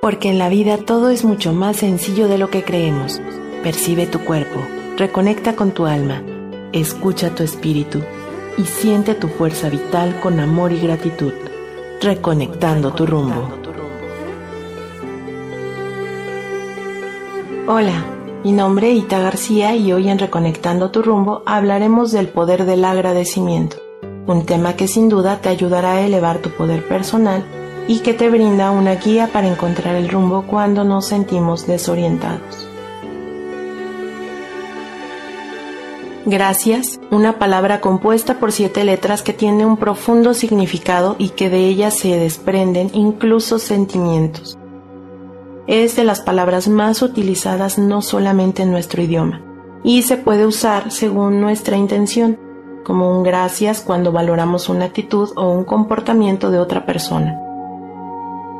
Porque en la vida todo es mucho más sencillo de lo que creemos. Percibe tu cuerpo, reconecta con tu alma, escucha tu espíritu y siente tu fuerza vital con amor y gratitud, reconectando tu rumbo. Hola, mi nombre es Ita García y hoy en Reconectando tu rumbo hablaremos del poder del agradecimiento, un tema que sin duda te ayudará a elevar tu poder personal y que te brinda una guía para encontrar el rumbo cuando nos sentimos desorientados. Gracias, una palabra compuesta por siete letras que tiene un profundo significado y que de ella se desprenden incluso sentimientos. Es de las palabras más utilizadas no solamente en nuestro idioma, y se puede usar según nuestra intención, como un gracias cuando valoramos una actitud o un comportamiento de otra persona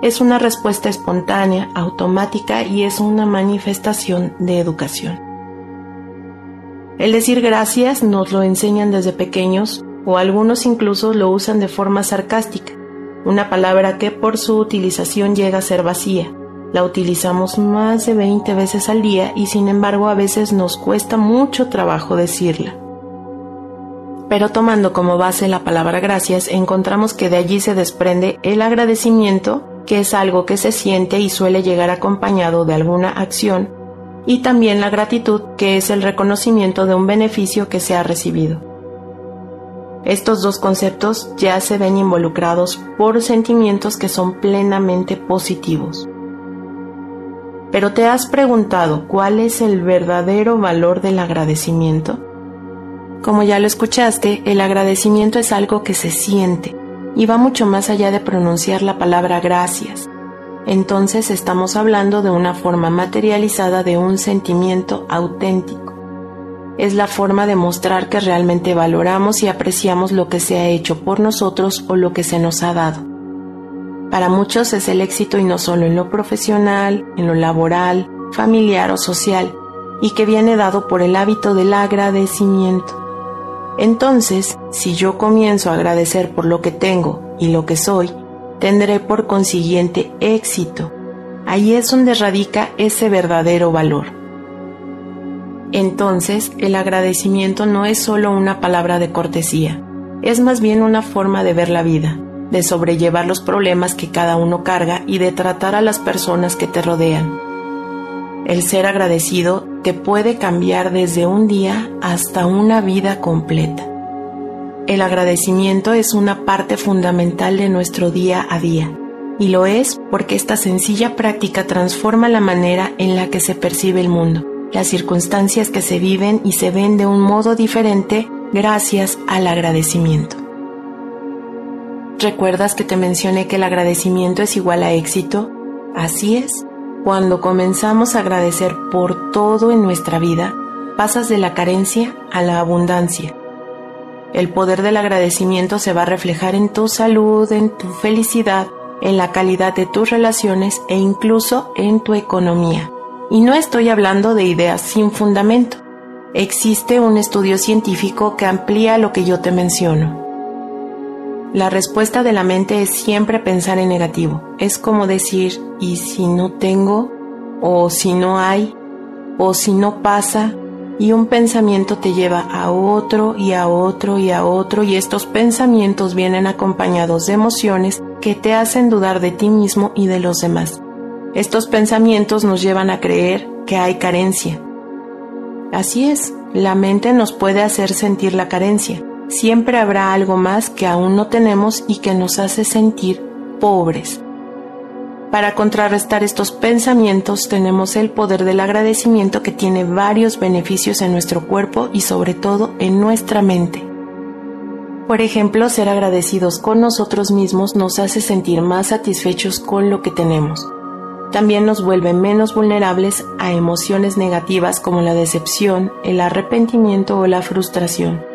es una respuesta espontánea, automática y es una manifestación de educación. El decir gracias nos lo enseñan desde pequeños o algunos incluso lo usan de forma sarcástica, una palabra que por su utilización llega a ser vacía. La utilizamos más de 20 veces al día y sin embargo a veces nos cuesta mucho trabajo decirla. Pero tomando como base la palabra gracias, encontramos que de allí se desprende el agradecimiento que es algo que se siente y suele llegar acompañado de alguna acción, y también la gratitud, que es el reconocimiento de un beneficio que se ha recibido. Estos dos conceptos ya se ven involucrados por sentimientos que son plenamente positivos. Pero te has preguntado cuál es el verdadero valor del agradecimiento? Como ya lo escuchaste, el agradecimiento es algo que se siente, y va mucho más allá de pronunciar la palabra gracias. Entonces estamos hablando de una forma materializada de un sentimiento auténtico. Es la forma de mostrar que realmente valoramos y apreciamos lo que se ha hecho por nosotros o lo que se nos ha dado. Para muchos es el éxito y no solo en lo profesional, en lo laboral, familiar o social, y que viene dado por el hábito del agradecimiento. Entonces, si yo comienzo a agradecer por lo que tengo y lo que soy, tendré por consiguiente éxito. Ahí es donde radica ese verdadero valor. Entonces, el agradecimiento no es solo una palabra de cortesía, es más bien una forma de ver la vida, de sobrellevar los problemas que cada uno carga y de tratar a las personas que te rodean. El ser agradecido te puede cambiar desde un día hasta una vida completa. El agradecimiento es una parte fundamental de nuestro día a día, y lo es porque esta sencilla práctica transforma la manera en la que se percibe el mundo, las circunstancias que se viven y se ven de un modo diferente gracias al agradecimiento. ¿Recuerdas que te mencioné que el agradecimiento es igual a éxito? Así es. Cuando comenzamos a agradecer por todo en nuestra vida, pasas de la carencia a la abundancia. El poder del agradecimiento se va a reflejar en tu salud, en tu felicidad, en la calidad de tus relaciones e incluso en tu economía. Y no estoy hablando de ideas sin fundamento. Existe un estudio científico que amplía lo que yo te menciono. La respuesta de la mente es siempre pensar en negativo. Es como decir, ¿y si no tengo? ¿O si no hay? ¿O si no pasa? Y un pensamiento te lleva a otro y a otro y a otro y estos pensamientos vienen acompañados de emociones que te hacen dudar de ti mismo y de los demás. Estos pensamientos nos llevan a creer que hay carencia. Así es, la mente nos puede hacer sentir la carencia siempre habrá algo más que aún no tenemos y que nos hace sentir pobres. Para contrarrestar estos pensamientos tenemos el poder del agradecimiento que tiene varios beneficios en nuestro cuerpo y sobre todo en nuestra mente. Por ejemplo, ser agradecidos con nosotros mismos nos hace sentir más satisfechos con lo que tenemos. También nos vuelve menos vulnerables a emociones negativas como la decepción, el arrepentimiento o la frustración.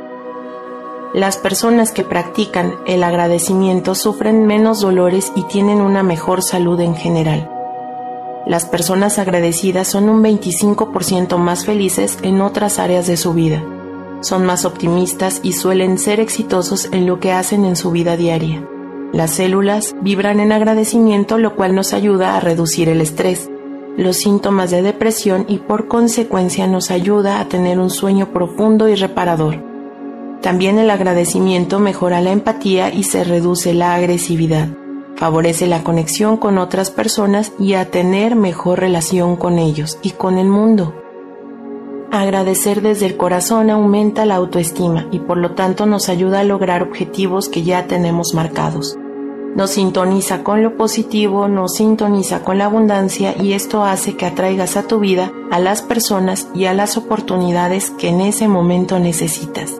Las personas que practican el agradecimiento sufren menos dolores y tienen una mejor salud en general. Las personas agradecidas son un 25% más felices en otras áreas de su vida. Son más optimistas y suelen ser exitosos en lo que hacen en su vida diaria. Las células vibran en agradecimiento, lo cual nos ayuda a reducir el estrés, los síntomas de depresión y por consecuencia nos ayuda a tener un sueño profundo y reparador. También el agradecimiento mejora la empatía y se reduce la agresividad, favorece la conexión con otras personas y a tener mejor relación con ellos y con el mundo. Agradecer desde el corazón aumenta la autoestima y por lo tanto nos ayuda a lograr objetivos que ya tenemos marcados nos sintoniza con lo positivo, nos sintoniza con la abundancia y esto hace que atraigas a tu vida a las personas y a las oportunidades que en ese momento necesitas.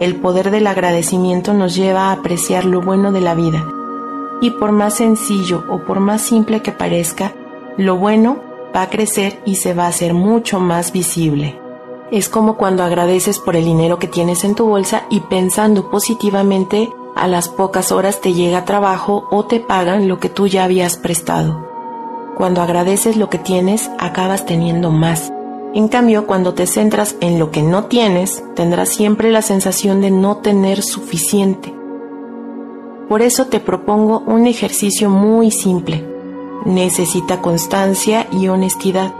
El poder del agradecimiento nos lleva a apreciar lo bueno de la vida y por más sencillo o por más simple que parezca, lo bueno va a crecer y se va a hacer mucho más visible. Es como cuando agradeces por el dinero que tienes en tu bolsa y pensando positivamente a las pocas horas te llega trabajo o te pagan lo que tú ya habías prestado. Cuando agradeces lo que tienes, acabas teniendo más. En cambio, cuando te centras en lo que no tienes, tendrás siempre la sensación de no tener suficiente. Por eso te propongo un ejercicio muy simple. Necesita constancia y honestidad.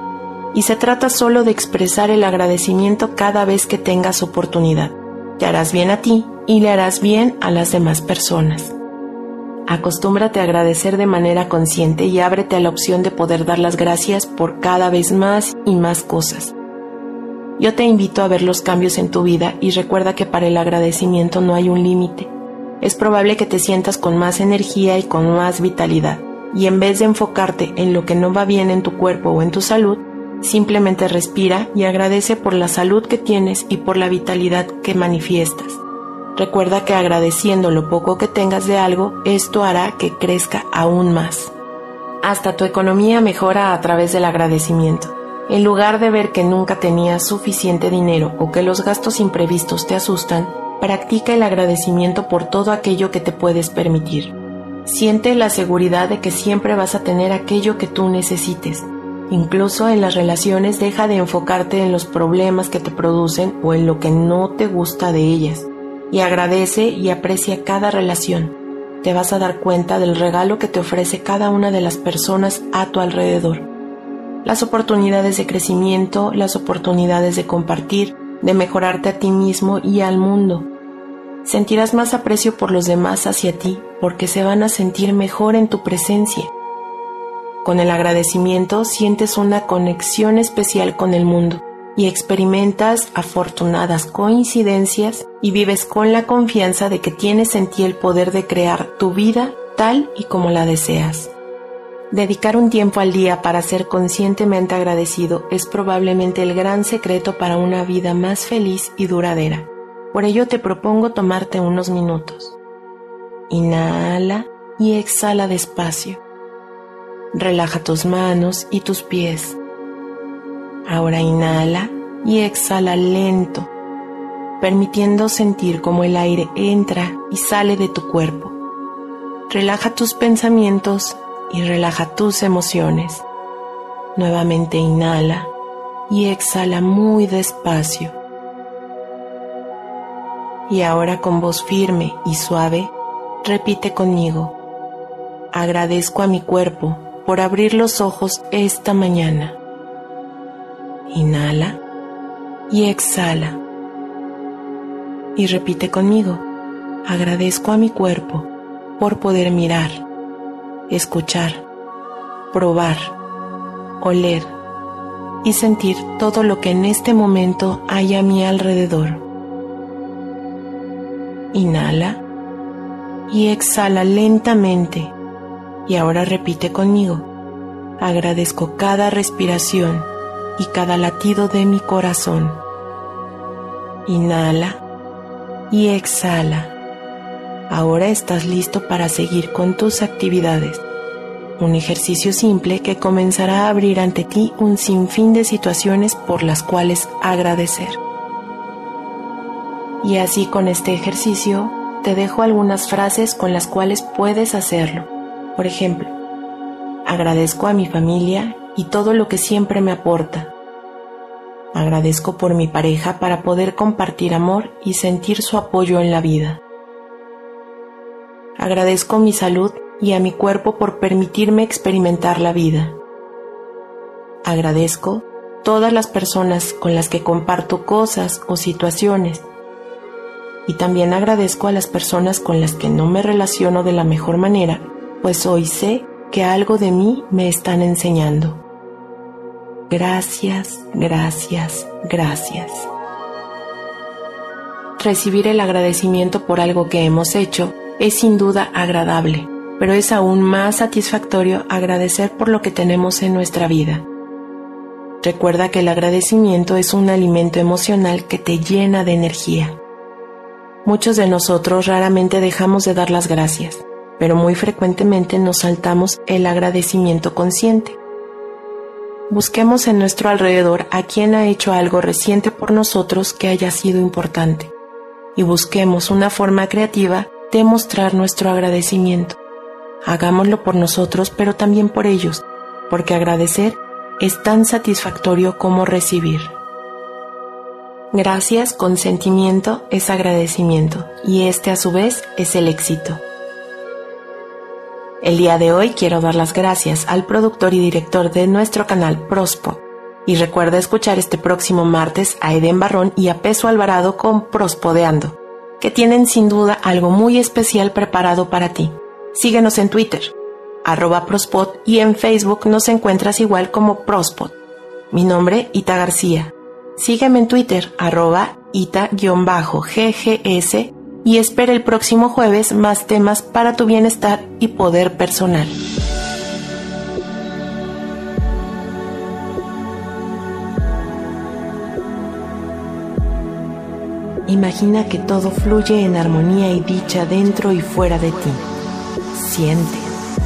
Y se trata solo de expresar el agradecimiento cada vez que tengas oportunidad. Te harás bien a ti y le harás bien a las demás personas. Acostúmbrate a agradecer de manera consciente y ábrete a la opción de poder dar las gracias por cada vez más y más cosas. Yo te invito a ver los cambios en tu vida y recuerda que para el agradecimiento no hay un límite. Es probable que te sientas con más energía y con más vitalidad, y en vez de enfocarte en lo que no va bien en tu cuerpo o en tu salud, simplemente respira y agradece por la salud que tienes y por la vitalidad que manifiestas. Recuerda que agradeciendo lo poco que tengas de algo, esto hará que crezca aún más. Hasta tu economía mejora a través del agradecimiento. En lugar de ver que nunca tenías suficiente dinero o que los gastos imprevistos te asustan, practica el agradecimiento por todo aquello que te puedes permitir. Siente la seguridad de que siempre vas a tener aquello que tú necesites. Incluso en las relaciones deja de enfocarte en los problemas que te producen o en lo que no te gusta de ellas y agradece y aprecia cada relación. Te vas a dar cuenta del regalo que te ofrece cada una de las personas a tu alrededor. Las oportunidades de crecimiento, las oportunidades de compartir, de mejorarte a ti mismo y al mundo. Sentirás más aprecio por los demás hacia ti porque se van a sentir mejor en tu presencia. Con el agradecimiento sientes una conexión especial con el mundo y experimentas afortunadas coincidencias y vives con la confianza de que tienes en ti el poder de crear tu vida tal y como la deseas. Dedicar un tiempo al día para ser conscientemente agradecido es probablemente el gran secreto para una vida más feliz y duradera. Por ello te propongo tomarte unos minutos. Inhala y exhala despacio. Relaja tus manos y tus pies. Ahora inhala y exhala lento, permitiendo sentir cómo el aire entra y sale de tu cuerpo. Relaja tus pensamientos y relaja tus emociones. Nuevamente inhala y exhala muy despacio. Y ahora con voz firme y suave, repite conmigo. Agradezco a mi cuerpo por abrir los ojos esta mañana. Inhala y exhala. Y repite conmigo, agradezco a mi cuerpo por poder mirar, escuchar, probar, oler y sentir todo lo que en este momento hay a mi alrededor. Inhala y exhala lentamente y ahora repite conmigo, agradezco cada respiración y cada latido de mi corazón. Inhala y exhala. Ahora estás listo para seguir con tus actividades. Un ejercicio simple que comenzará a abrir ante ti un sinfín de situaciones por las cuales agradecer. Y así con este ejercicio te dejo algunas frases con las cuales puedes hacerlo. Por ejemplo, agradezco a mi familia y todo lo que siempre me aporta. Agradezco por mi pareja para poder compartir amor y sentir su apoyo en la vida. Agradezco mi salud y a mi cuerpo por permitirme experimentar la vida. Agradezco todas las personas con las que comparto cosas o situaciones. Y también agradezco a las personas con las que no me relaciono de la mejor manera, pues hoy sé que algo de mí me están enseñando. Gracias, gracias, gracias. Recibir el agradecimiento por algo que hemos hecho es sin duda agradable, pero es aún más satisfactorio agradecer por lo que tenemos en nuestra vida. Recuerda que el agradecimiento es un alimento emocional que te llena de energía. Muchos de nosotros raramente dejamos de dar las gracias, pero muy frecuentemente nos saltamos el agradecimiento consciente. Busquemos en nuestro alrededor a quien ha hecho algo reciente por nosotros que haya sido importante y busquemos una forma creativa de mostrar nuestro agradecimiento. Hagámoslo por nosotros, pero también por ellos, porque agradecer es tan satisfactorio como recibir. Gracias con sentimiento es agradecimiento y este a su vez es el éxito. El día de hoy quiero dar las gracias al productor y director de nuestro canal Prospo. Y recuerda escuchar este próximo martes a Eden Barrón y a Peso Alvarado con Prospodeando, que tienen sin duda algo muy especial preparado para ti. Síguenos en Twitter, arroba Prospod y en Facebook nos encuentras igual como Prospod. Mi nombre, Ita García. Sígueme en Twitter, arroba Ita-GGS y espera el próximo jueves más temas para tu bienestar y poder personal. Imagina que todo fluye en armonía y dicha dentro y fuera de ti. Siente,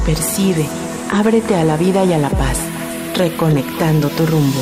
percibe, ábrete a la vida y a la paz, reconectando tu rumbo.